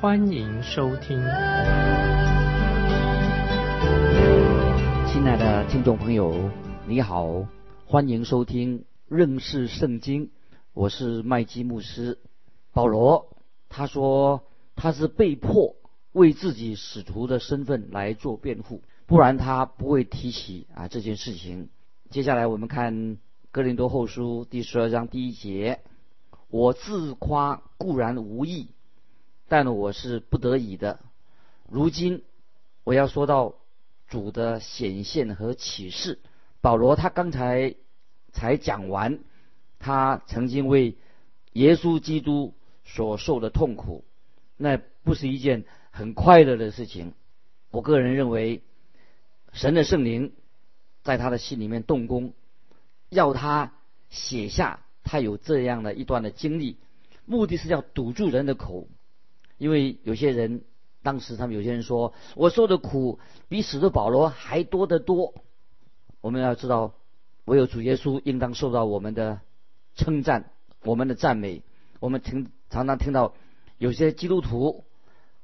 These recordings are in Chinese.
欢迎收听。亲爱的听众朋友，你好，欢迎收听认识圣经。我是麦基牧师保罗，他说他是被迫为自己使徒的身份来做辩护，不然他不会提起啊这件事情。接下来我们看哥林多后书第十二章第一节：我自夸固然无益，但我是不得已的。如今我要说到主的显现和启示。保罗他刚才才讲完。他曾经为耶稣基督所受的痛苦，那不是一件很快乐的事情。我个人认为，神的圣灵在他的心里面动工，要他写下他有这样的一段的经历，目的是要堵住人的口。因为有些人当时他们有些人说，我受的苦比使徒保罗还多得多。我们要知道，唯有主耶稣应当受到我们的。称赞我们的赞美，我们听常常听到有些基督徒，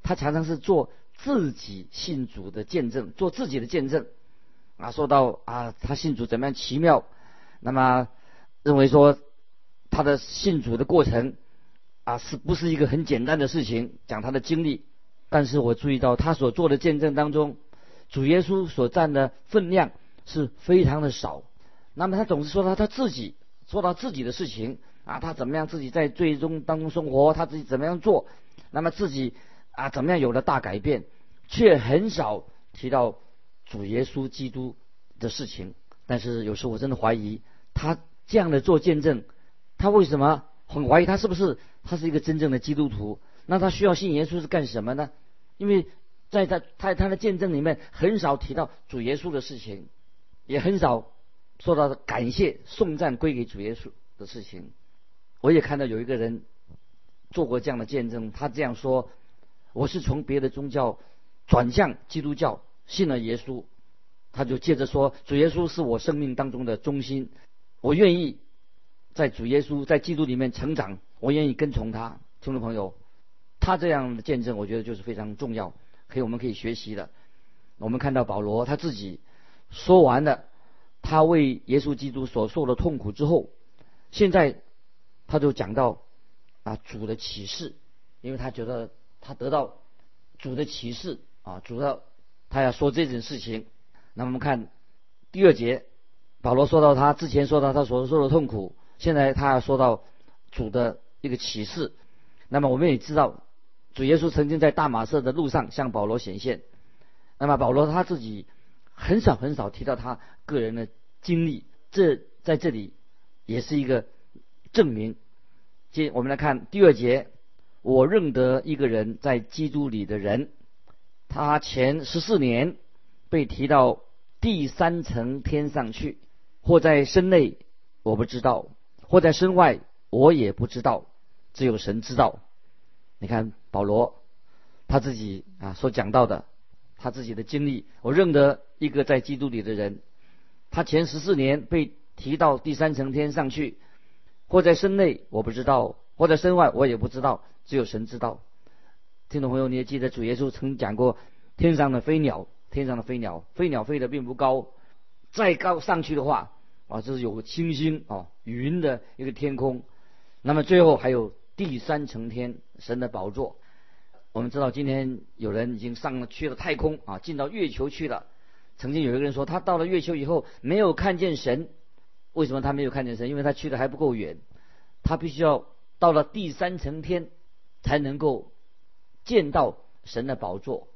他常常是做自己信主的见证，做自己的见证啊，说到啊他信主怎么样奇妙，那么认为说他的信主的过程啊是不是一个很简单的事情，讲他的经历，但是我注意到他所做的见证当中，主耶稣所占的分量是非常的少，那么他总是说他他自己。说到自己的事情啊，他怎么样自己在最终当中生活，他自己怎么样做，那么自己啊怎么样有了大改变，却很少提到主耶稣基督的事情。但是有时候我真的怀疑他这样的做见证，他为什么很怀疑他是不是他是一个真正的基督徒？那他需要信耶稣是干什么呢？因为在他他他的见证里面很少提到主耶稣的事情，也很少。说到感谢颂赞归给主耶稣的事情，我也看到有一个人做过这样的见证。他这样说：“我是从别的宗教转向基督教，信了耶稣。”他就接着说：“主耶稣是我生命当中的中心，我愿意在主耶稣在基督里面成长，我愿意跟从他。”听众朋友，他这样的见证，我觉得就是非常重要，可以我们可以学习的。我们看到保罗他自己说完了。他为耶稣基督所受的痛苦之后，现在他就讲到啊主的启示，因为他觉得他得到主的启示啊，主要他要说这件事情。那我们看第二节，保罗说到他之前说到他所受的痛苦，现在他要说到主的一个启示。那么我们也知道，主耶稣曾经在大马色的路上向保罗显现。那么保罗他自己。很少很少提到他个人的经历，这在这里也是一个证明。接我们来看第二节，我认得一个人在基督里的人，他前十四年被提到第三层天上去，或在身内我不知道，或在身外我也不知道，只有神知道。你看保罗他自己啊所讲到的。他自己的经历，我认得一个在基督里的人，他前十四年被提到第三层天上去，或在身内我不知道，或在身外我也不知道，只有神知道。听众朋友，你也记得主耶稣曾讲过，天上的飞鸟，天上的飞鸟，飞鸟飞得并不高，再高上去的话，啊，这是有个星星啊，云的一个天空，那么最后还有第三层天，神的宝座。我们知道，今天有人已经上了去了太空啊，进到月球去了。曾经有一个人说，他到了月球以后没有看见神。为什么他没有看见神？因为他去的还不够远，他必须要到了第三层天才能够见到神的宝座。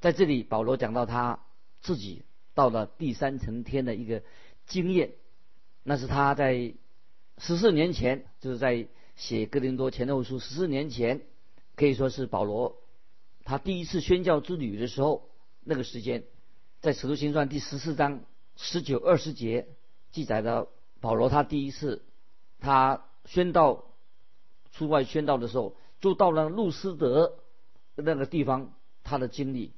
在这里，保罗讲到他自己到了第三层天的一个经验，那是他在十四年前，就是在写哥林多前后书十四年前。可以说是保罗他第一次宣教之旅的时候，那个时间，在使徒行传第十四章十九二十节记载的保罗他第一次他宣道出外宣道的时候，就到了路斯德那个地方，他的经历。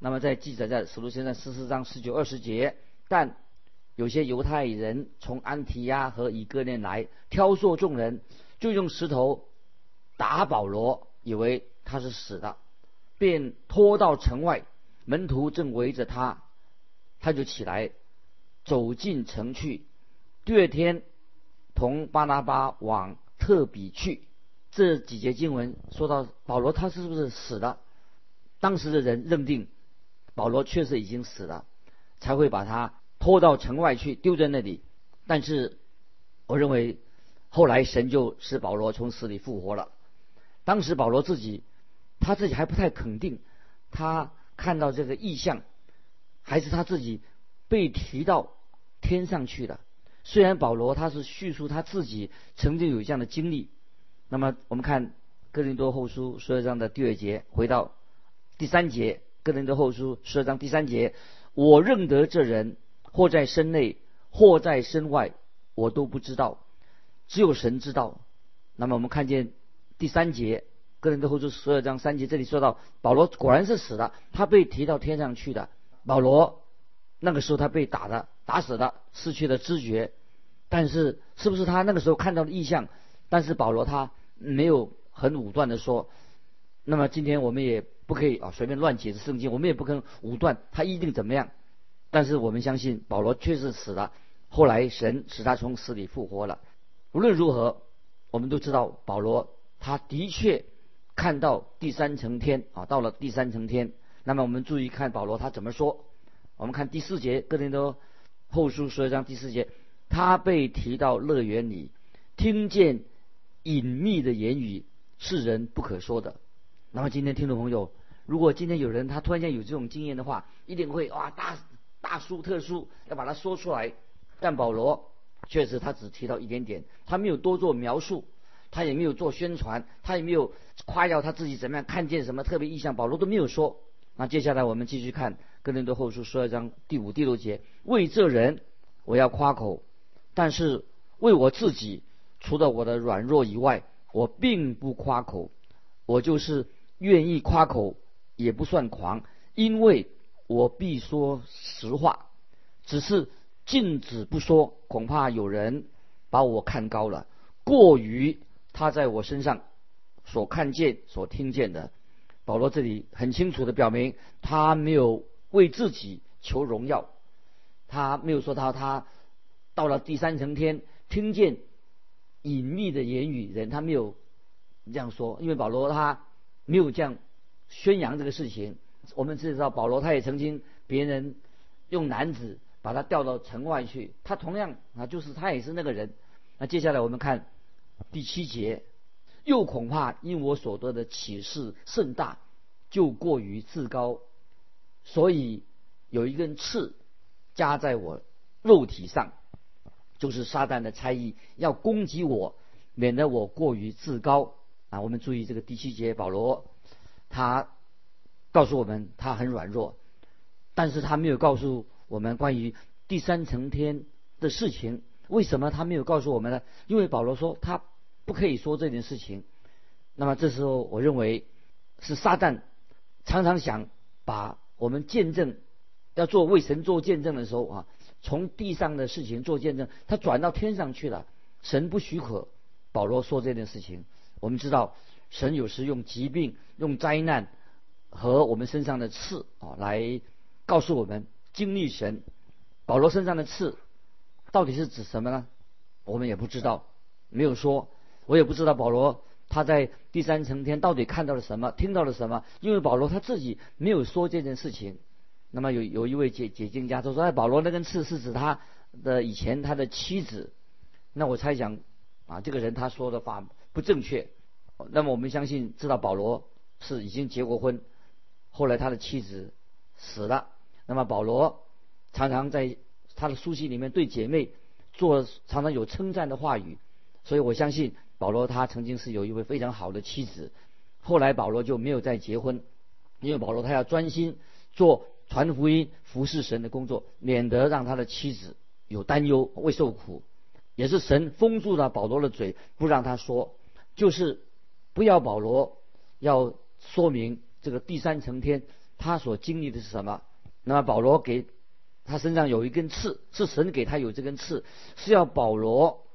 那么在记载在使徒行传十四章十九二十节，但有些犹太人从安提亚和以哥念来挑唆众人，就用石头打保罗，以为他是死的，便拖到城外。门徒正围着他，他就起来走进城去。第二天，同巴拿巴往特比去。这几节经文说到保罗，他是不是死了？当时的人认定保罗确实已经死了，才会把他。拖到城外去，丢在那里。但是，我认为后来神就使保罗从死里复活了。当时保罗自己，他自己还不太肯定，他看到这个异象，还是他自己被提到天上去的。虽然保罗他是叙述他自己曾经有这样的经历。那么我们看哥林多后书十二章的第二节，回到第三节，哥林多后书十二章第三节，我认得这人。或在身内，或在身外，我都不知道，只有神知道。那么我们看见第三节，哥林多后书十二章三节，这里说到保罗果然是死了，他被提到天上去的。保罗那个时候他被打的，打死的，失去了知觉。但是是不是他那个时候看到的异象？但是保罗他没有很武断的说。那么今天我们也不可以啊随便乱解释圣经，我们也不可能武断他一定怎么样。但是我们相信保罗确实死了，后来神使他从死里复活了。无论如何，我们都知道保罗他的确看到第三层天啊，到了第三层天。那么我们注意看保罗他怎么说。我们看第四节，哥林多后书十二章第四节，他被提到乐园里，听见隐秘的言语，是人不可说的。那么今天听众朋友，如果今天有人他突然间有这种经验的话，一定会哇大。大书特书要把它说出来，但保罗确实他只提到一点点，他没有多做描述，他也没有做宣传，他也没有夸耀他自己怎么样看见什么特别意象，保罗都没有说。那接下来我们继续看《哥林多后书》十二章第五、第六节：为这人我要夸口，但是为我自己，除了我的软弱以外，我并不夸口。我就是愿意夸口，也不算狂，因为。我必说实话，只是禁止不说，恐怕有人把我看高了，过于他在我身上所看见、所听见的。保罗这里很清楚的表明，他没有为自己求荣耀，他没有说到他到了第三层天听见隐秘的言语，人他没有这样说，因为保罗他没有这样宣扬这个事情。我们知道保罗他也曾经别人用男子把他调到城外去，他同样啊就是他也是那个人。那接下来我们看第七节，又恐怕因我所得的启示甚大，就过于自高，所以有一根刺加在我肉体上，就是撒旦的差役要攻击我，免得我过于自高啊。我们注意这个第七节，保罗他。告诉我们他很软弱，但是他没有告诉我们关于第三层天的事情。为什么他没有告诉我们呢？因为保罗说他不可以说这件事情。那么这时候，我认为是撒旦常常想把我们见证要做为神做见证的时候啊，从地上的事情做见证，他转到天上去了。神不许可保罗说这件事情。我们知道神有时用疾病、用灾难。和我们身上的刺啊，来告诉我们经历神。保罗身上的刺到底是指什么呢？我们也不知道，没有说。我也不知道保罗他在第三层天到底看到了什么，听到了什么。因为保罗他自己没有说这件事情。那么有有一位解解经家就说：“哎，保罗那根刺是指他的以前他的妻子。”那我猜想啊，这个人他说的话不正确。那么我们相信知道保罗是已经结过婚。后来他的妻子死了，那么保罗常常在他的书信里面对姐妹做常常有称赞的话语，所以我相信保罗他曾经是有一位非常好的妻子。后来保罗就没有再结婚，因为保罗他要专心做传福音、服侍神的工作，免得让他的妻子有担忧、未受苦。也是神封住了保罗的嘴，不让他说，就是不要保罗要说明这个第三层天他所经历的是什么。那么保罗给他身上有一根刺，是神给他有这根刺，是要保罗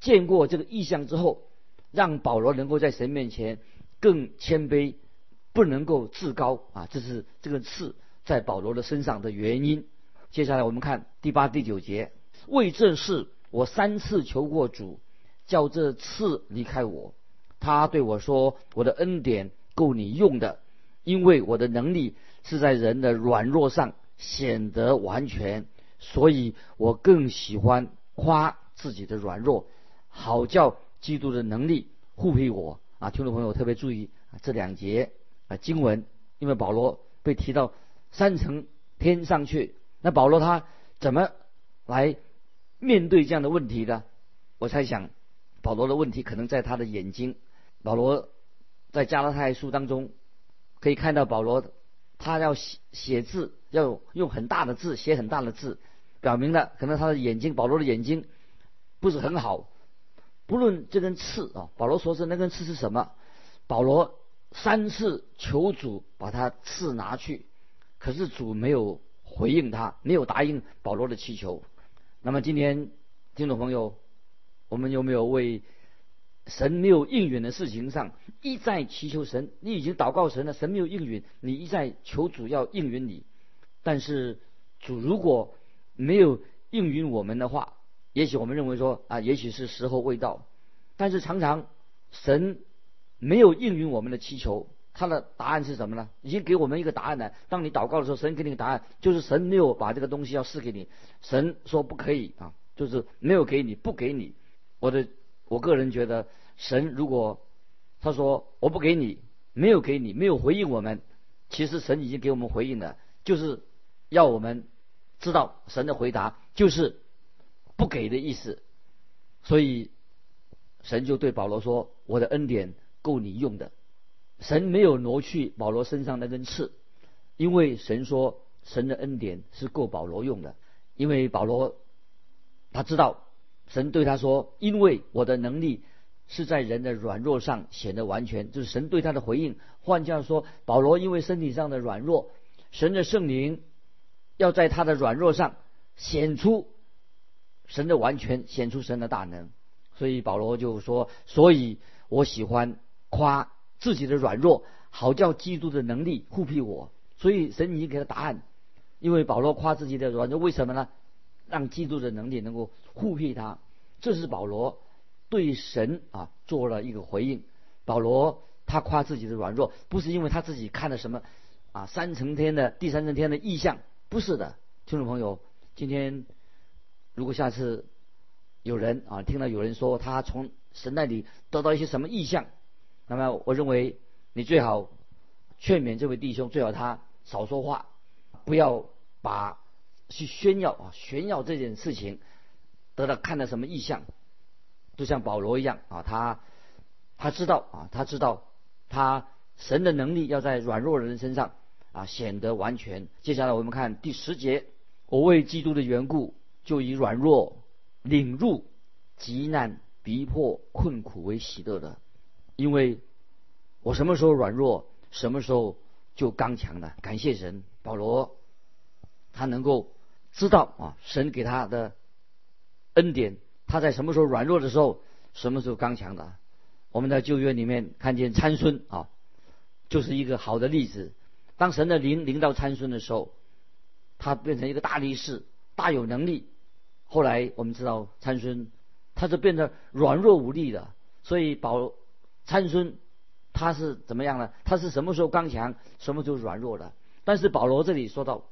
见过这个异象之后，让保罗能够在神面前更谦卑，不能够自高啊！这是这个刺在保罗的身上的原因。接下来我们看第八、第九节，为这事我三次求过主，叫这刺离开我。他对我说：“我的恩典够你用的，因为我的能力是在人的软弱上。”显得完全，所以我更喜欢夸自己的软弱，好叫基督的能力护庇我啊！听众朋友特别注意，这两节啊经文，因为保罗被提到三层天上去，那保罗他怎么来面对这样的问题呢？我猜想，保罗的问题可能在他的眼睛。保罗在加拉太书当中可以看到，保罗他要写写字。要用很大的字写很大的字，表明了可能他的眼睛，保罗的眼睛不是很好。不论这根刺啊，保罗说是那根刺是什么，保罗三次求主把他刺拿去，可是主没有回应他，没有答应保罗的祈求。那么今天听众朋友，我们有没有为神没有应允的事情上一再祈求神？你已经祷告神了，神没有应允，你一再求主要应允你。但是主如果没有应允我们的话，也许我们认为说啊，也许是时候未到。但是常常神没有应允我们的祈求，他的答案是什么呢？已经给我们一个答案了。当你祷告的时候，神给你个答案，就是神没有把这个东西要赐给你。神说不可以啊，就是没有给你，不给你。我的我个人觉得，神如果他说我不给你，没有给你，没有回应我们，其实神已经给我们回应了，就是。要我们知道神的回答就是不给的意思，所以神就对保罗说：“我的恩典够你用的。”神没有挪去保罗身上那根刺，因为神说神的恩典是够保罗用的。因为保罗他知道神对他说：“因为我的能力是在人的软弱上显得完全。”就是神对他的回应。换句话说，保罗因为身体上的软弱，神的圣灵。要在他的软弱上显出神的完全，显出神的大能。所以保罗就说：“所以我喜欢夸自己的软弱，好叫基督的能力护庇我。”所以神已经给他答案，因为保罗夸自己的软弱，为什么呢？让基督的能力能够护庇他。这是保罗对神啊做了一个回应。保罗他夸自己的软弱，不是因为他自己看了什么啊三层天的第三层天的意象。不是的，听众朋友，今天如果下次有人啊听到有人说他从神那里得到一些什么意象，那么我认为你最好劝勉这位弟兄，最好他少说话，不要把去炫耀啊炫耀这件事情得到看到什么意象，就像保罗一样啊，他他知道啊，他知道他神的能力要在软弱人身上。啊，显得完全。接下来我们看第十节，我为基督的缘故，就以软弱、领入极难、逼迫、困苦为喜乐的，因为我什么时候软弱，什么时候就刚强的。感谢神，保罗他能够知道啊，神给他的恩典，他在什么时候软弱的时候，什么时候刚强的。我们在旧约里面看见参孙啊，就是一个好的例子。当神的灵临到参孙的时候，他变成一个大力士，大有能力。后来我们知道参孙，他就变得软弱无力的。所以保参孙他是怎么样呢？他是什么时候刚强，什么时候软弱的？但是保罗这里说到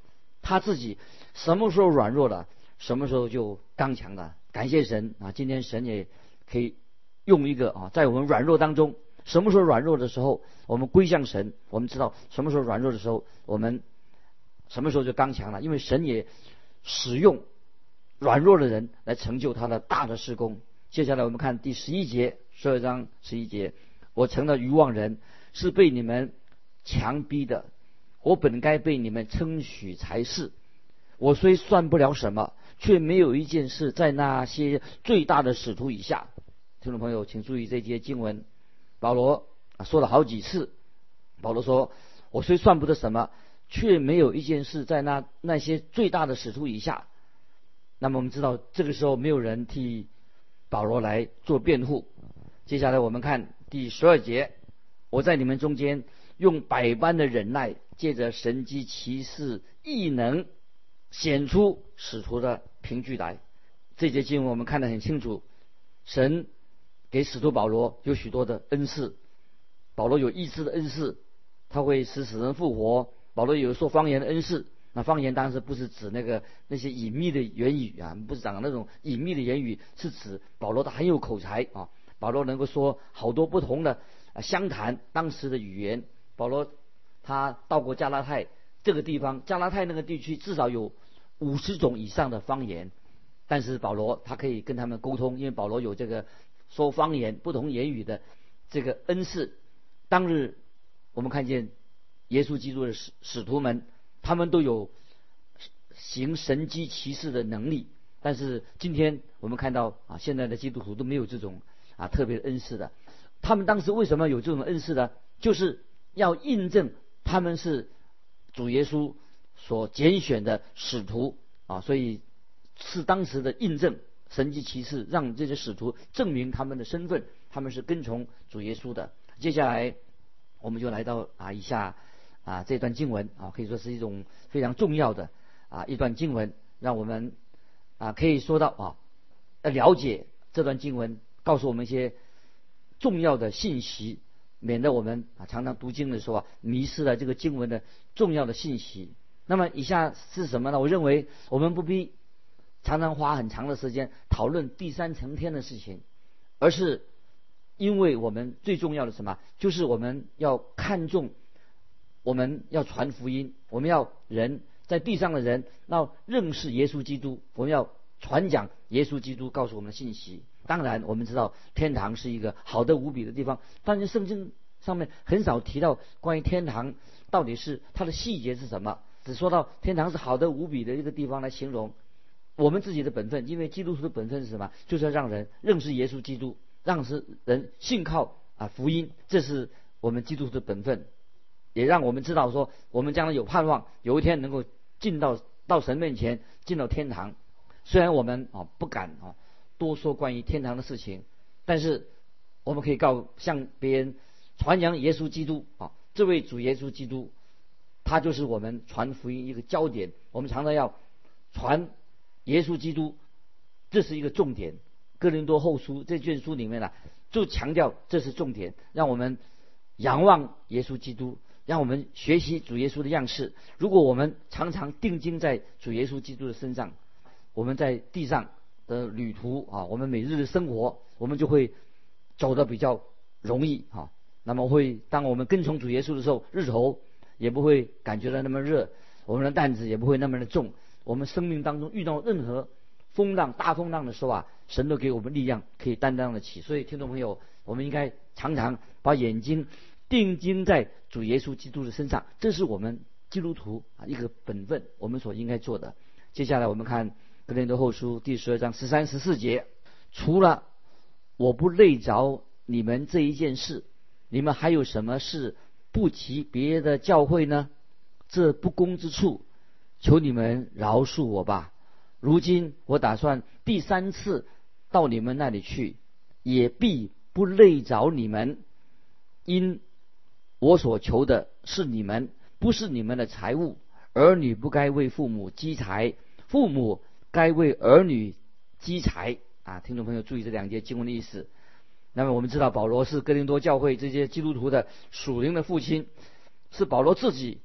他自己什么时候软弱了，什么时候就刚强了。感谢神啊！今天神也可以用一个啊，在我们软弱当中。什么时候软弱的时候，我们归向神。我们知道什么时候软弱的时候，我们什么时候就刚强了。因为神也使用软弱的人来成就他的大的施工。接下来我们看第十一节，十二章十一节：我成了愚妄人，是被你们强逼的，我本该被你们称许才是。我虽算不了什么，却没有一件事在那些最大的使徒以下。听众朋友，请注意这节经文，保罗说了好几次。保罗说：“我虽算不得什么，却没有一件事在那那些最大的使徒以下。”那么我们知道，这个时候没有人替保罗来做辩护。接下来我们看第十二节：“我在你们中间用百般的忍耐，借着神机骑士异能，显出使徒的凭据来。”这节经文我们看得很清楚，神给使徒保罗有许多的恩赐，保罗有医治的恩赐。他会使死人复活。保罗有说方言的恩赐，那方言当时不是指那个那些隐秘的言语啊，不是讲那种隐秘的言语，是指保罗他很有口才啊。保罗能够说好多不同的啊相谈当时的语言。保罗他到过加拉太这个地方，加拉太那个地区至少有五十种以上的方言，但是保罗他可以跟他们沟通，因为保罗有这个说方言不同言语的这个恩赐。当日。我们看见耶稣基督的使使徒们，他们都有行神机骑士的能力。但是今天我们看到啊，现在的基督徒都没有这种啊特别的恩赐的。他们当时为什么有这种恩赐呢？就是要印证他们是主耶稣所拣选的使徒啊，所以是当时的印证神机骑士，让这些使徒证明他们的身份，他们是跟从主耶稣的。接下来。我们就来到啊以下啊这段经文啊可以说是一种非常重要的啊一段经文，让我们啊可以说到啊了解这段经文，告诉我们一些重要的信息，免得我们啊常常读经的时候啊迷失了这个经文的重要的信息。那么以下是什么呢？我认为我们不必常常花很长的时间讨论第三层天的事情，而是。因为我们最重要的什么，就是我们要看重，我们要传福音，我们要人在地上的人要认识耶稣基督，我们要传讲耶稣基督告诉我们的信息。当然，我们知道天堂是一个好的无比的地方，但是圣经上面很少提到关于天堂到底是它的细节是什么，只说到天堂是好的无比的一个地方来形容我们自己的本分。因为基督徒的本分是什么？就是要让人认识耶稣基督。让是人信靠啊福音，这是我们基督徒的本分，也让我们知道说，我们将来有盼望，有一天能够进到到神面前，进到天堂。虽然我们啊不敢啊多说关于天堂的事情，但是我们可以告向别人传扬耶稣基督啊，这位主耶稣基督，他就是我们传福音一个焦点。我们常常要传耶稣基督，这是一个重点。哥林多后书这卷书里面呢，就强调这是重点，让我们仰望耶稣基督，让我们学习主耶稣的样式。如果我们常常定睛在主耶稣基督的身上，我们在地上的旅途啊，我们每日的生活，我们就会走得比较容易啊。那么会，当我们跟从主耶稣的时候，日头也不会感觉到那么热，我们的担子也不会那么的重。我们生命当中遇到任何风浪、大风浪的时候啊。神都给我们力量，可以担当得起。所以，听众朋友，我们应该常常把眼睛定睛在主耶稣基督的身上，这是我们基督徒啊一个本分，我们所应该做的。接下来，我们看格林多后书第十二章十三十四节：除了我不累着你们这一件事，你们还有什么事不提别的教会呢？这不公之处，求你们饶恕我吧。如今我打算第三次。到你们那里去，也必不累着你们，因我所求的是你们，不是你们的财物。儿女不该为父母积财，父母该为儿女积财。啊，听众朋友注意这两节经文的意思。那么我们知道，保罗是哥林多教会这些基督徒的属灵的父亲，是保罗自己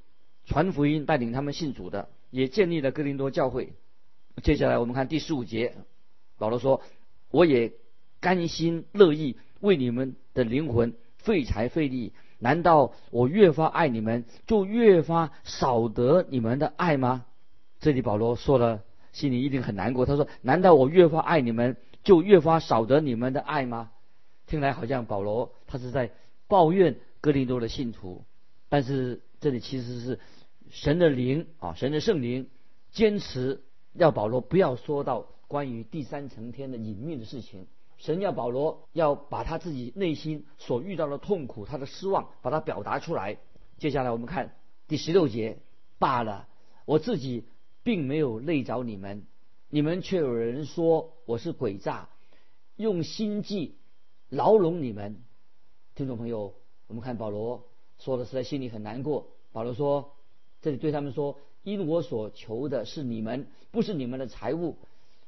传福音带领他们信主的，也建立了哥林多教会。接下来我们看第十五节，保罗说。我也甘心乐意为你们的灵魂费财费力。难道我越发爱你们，就越发少得你们的爱吗？这里保罗说了，心里一定很难过。他说：“难道我越发爱你们，就越发少得你们的爱吗？”听来好像保罗他是在抱怨哥林多的信徒，但是这里其实是神的灵啊，神的圣灵坚持要保罗不要说到关于第三层天的隐秘的事情。神要保罗要把他自己内心所遇到的痛苦、他的失望，把它表达出来。接下来我们看第十六节，罢了，我自己并没有累着你们，你们却有人说我是诡诈，用心计牢笼你们。听众朋友，我们看保罗说的实在心里很难过。保罗说，这里对他们说，因我所求的是你们，不是你们的财物，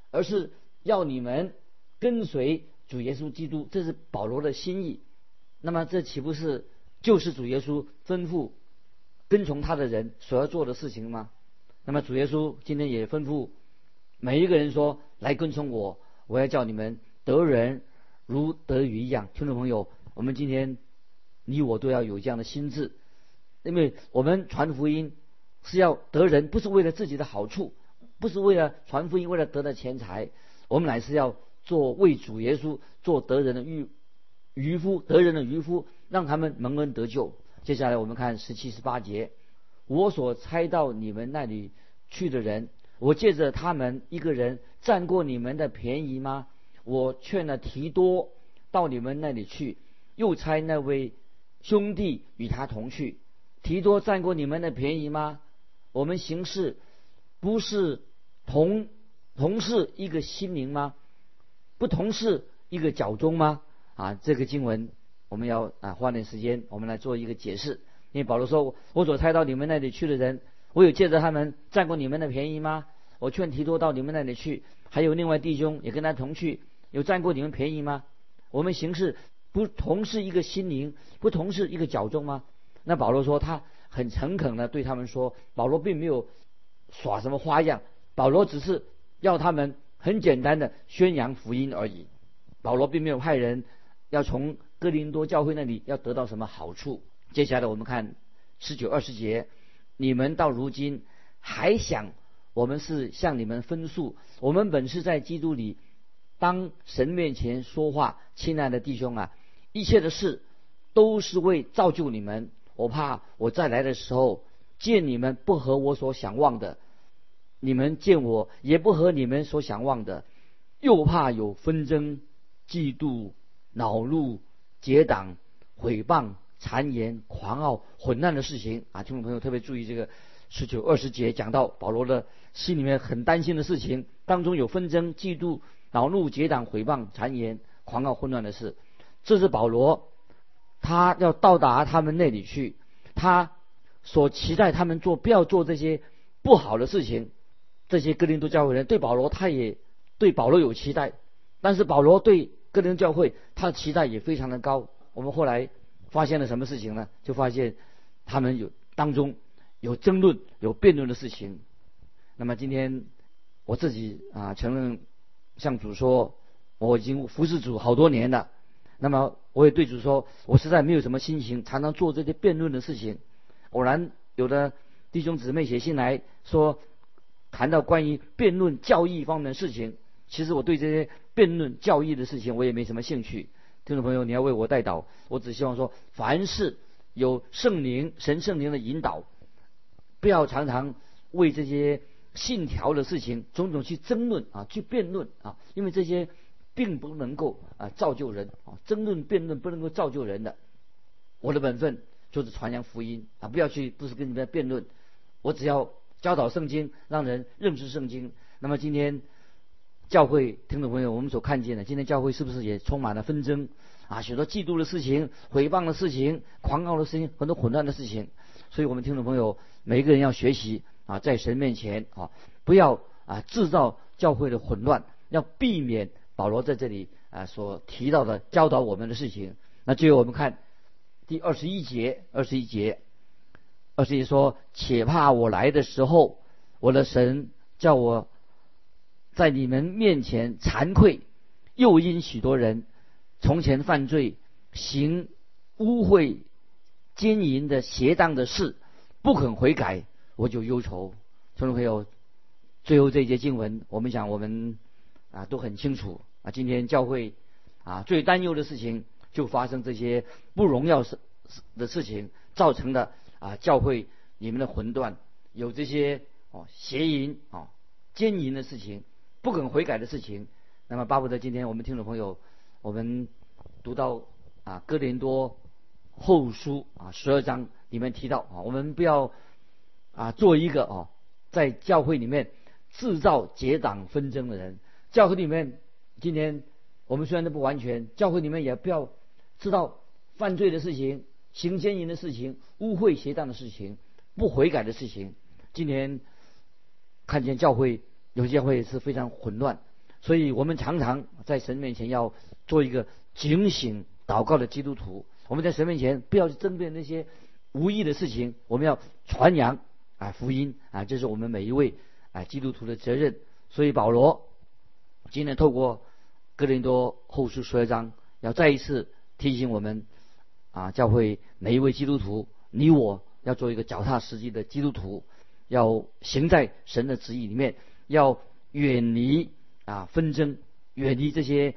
而是要你们。跟随主耶稣基督，这是保罗的心意。那么这岂不是就是主耶稣吩咐跟从他的人所要做的事情吗？那么主耶稣今天也吩咐每一个人说：“来跟从我，我要叫你们得人如得鱼一样。”听众朋友，我们今天你我都要有这样的心智，因为我们传福音是要得人，不是为了自己的好处，不是为了传福音为了得到钱财，我们乃是要。做为主耶稣做得人的渔渔夫，得人的渔夫，让他们蒙恩得救。接下来我们看十七十八节，我所猜到你们那里去的人，我借着他们一个人占过你们的便宜吗？我劝了提多到你们那里去，又猜那位兄弟与他同去，提多占过你们的便宜吗？我们行事不是同同是一个心灵吗？不同是一个脚中吗？啊，这个经文我们要啊花点时间，我们来做一个解释。因为保罗说：“我所猜到你们那里去的人，我有借着他们占过你们的便宜吗？我劝提多到你们那里去，还有另外弟兄也跟他同去，有占过你们便宜吗？我们行事不同是一个心灵，不同是一个角中吗？”那保罗说他很诚恳的对他们说：“保罗并没有耍什么花样，保罗只是要他们。”很简单的宣扬福音而已，保罗并没有派人要从哥林多教会那里要得到什么好处。接下来我们看十九二十节，你们到如今还想我们是向你们分诉？我们本是在基督里当神面前说话，亲爱的弟兄啊，一切的事都是为造就你们。我怕我再来的时候见你们不合我所想望的。你们见我也不和你们所想望的，又怕有纷争、嫉妒、恼怒、结党、毁谤、谗言、狂傲、混乱的事情啊！听众朋友特别注意这个十九二十节讲到保罗的心里面很担心的事情，当中有纷争、嫉妒、恼怒、结党、毁谤、谗言、狂傲、混乱的事，这是保罗他要到达他们那里去，他所期待他们做，不要做这些不好的事情。这些哥林多教会人对保罗，他也对保罗有期待，但是保罗对哥林教会他的期待也非常的高。我们后来发现了什么事情呢？就发现他们有当中有争论、有辩论的事情。那么今天我自己啊承认向主说，我已经服侍主好多年了。那么我也对主说，我实在没有什么心情常常做这些辩论的事情。偶然有的弟兄姊妹写信来说。谈到关于辩论教义方面的事情，其实我对这些辩论教义的事情我也没什么兴趣。听众朋友，你要为我代祷，我只希望说，凡是有圣灵、神圣灵的引导，不要常常为这些信条的事情种种去争论啊，去辩论啊，因为这些并不能够啊造就人啊，争论辩论不能够造就人的。我的本分就是传扬福音啊，不要去不是跟你们辩论，我只要。教导圣经，让人认识圣经。那么今天教会听众朋友，我们所看见的，今天教会是不是也充满了纷争啊？许多嫉妒的事情、诽谤的事情、狂傲的事情，很多混乱的事情。所以我们听众朋友，每一个人要学习啊，在神面前啊，不要啊制造教会的混乱，要避免保罗在这里啊所提到的教导我们的事情。那最后我们看第二十一节，二十一节。二十一说，且怕我来的时候，我的神叫我在你们面前惭愧，又因许多人从前犯罪、行污秽、奸淫的邪当的事，不肯悔改，我就忧愁。听众朋友，最后这一节经文，我们讲我们啊都很清楚啊，今天教会啊最担忧的事情，就发生这些不荣耀事的事情造成的。啊，教会你们的混乱，有这些哦邪淫啊奸淫的事情，不肯悔改的事情，那么巴不得今天我们听众朋友，我们读到啊哥林多后书啊十二章里面提到啊，我们不要啊做一个哦在教会里面制造结党纷争的人。教会里面今天我们虽然都不完全，教会里面也不要知道犯罪的事情、行奸淫的事情、污秽邪荡的事情、不悔改的事情。今天看见教会有些会是非常混乱，所以我们常常在神面前要做一个警醒祷告的基督徒。我们在神面前不要去争辩那些无意的事情，我们要传扬啊福音啊，这是我们每一位啊基督徒的责任。所以保罗今天透过哥林多后书十二章，要再一次提醒我们啊教会每一位基督徒，你我要做一个脚踏实地的基督徒。要行在神的旨意里面，要远离啊纷争，远离这些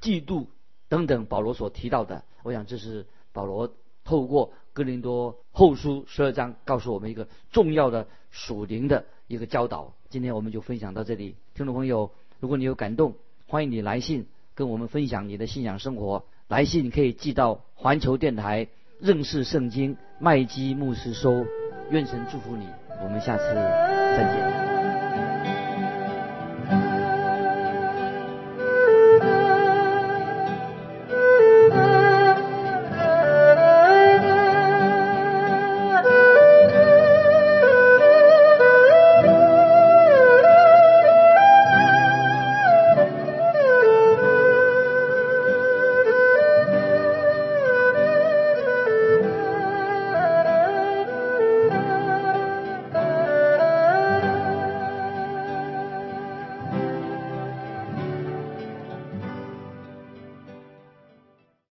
嫉妒等等。保罗所提到的，我想这是保罗透过哥林多后书十二章告诉我们一个重要的属灵的一个教导。今天我们就分享到这里，听众朋友，如果你有感动，欢迎你来信跟我们分享你的信仰生活。来信可以寄到环球电台认识圣经麦基牧师收。愿神祝福你。我们下次再见。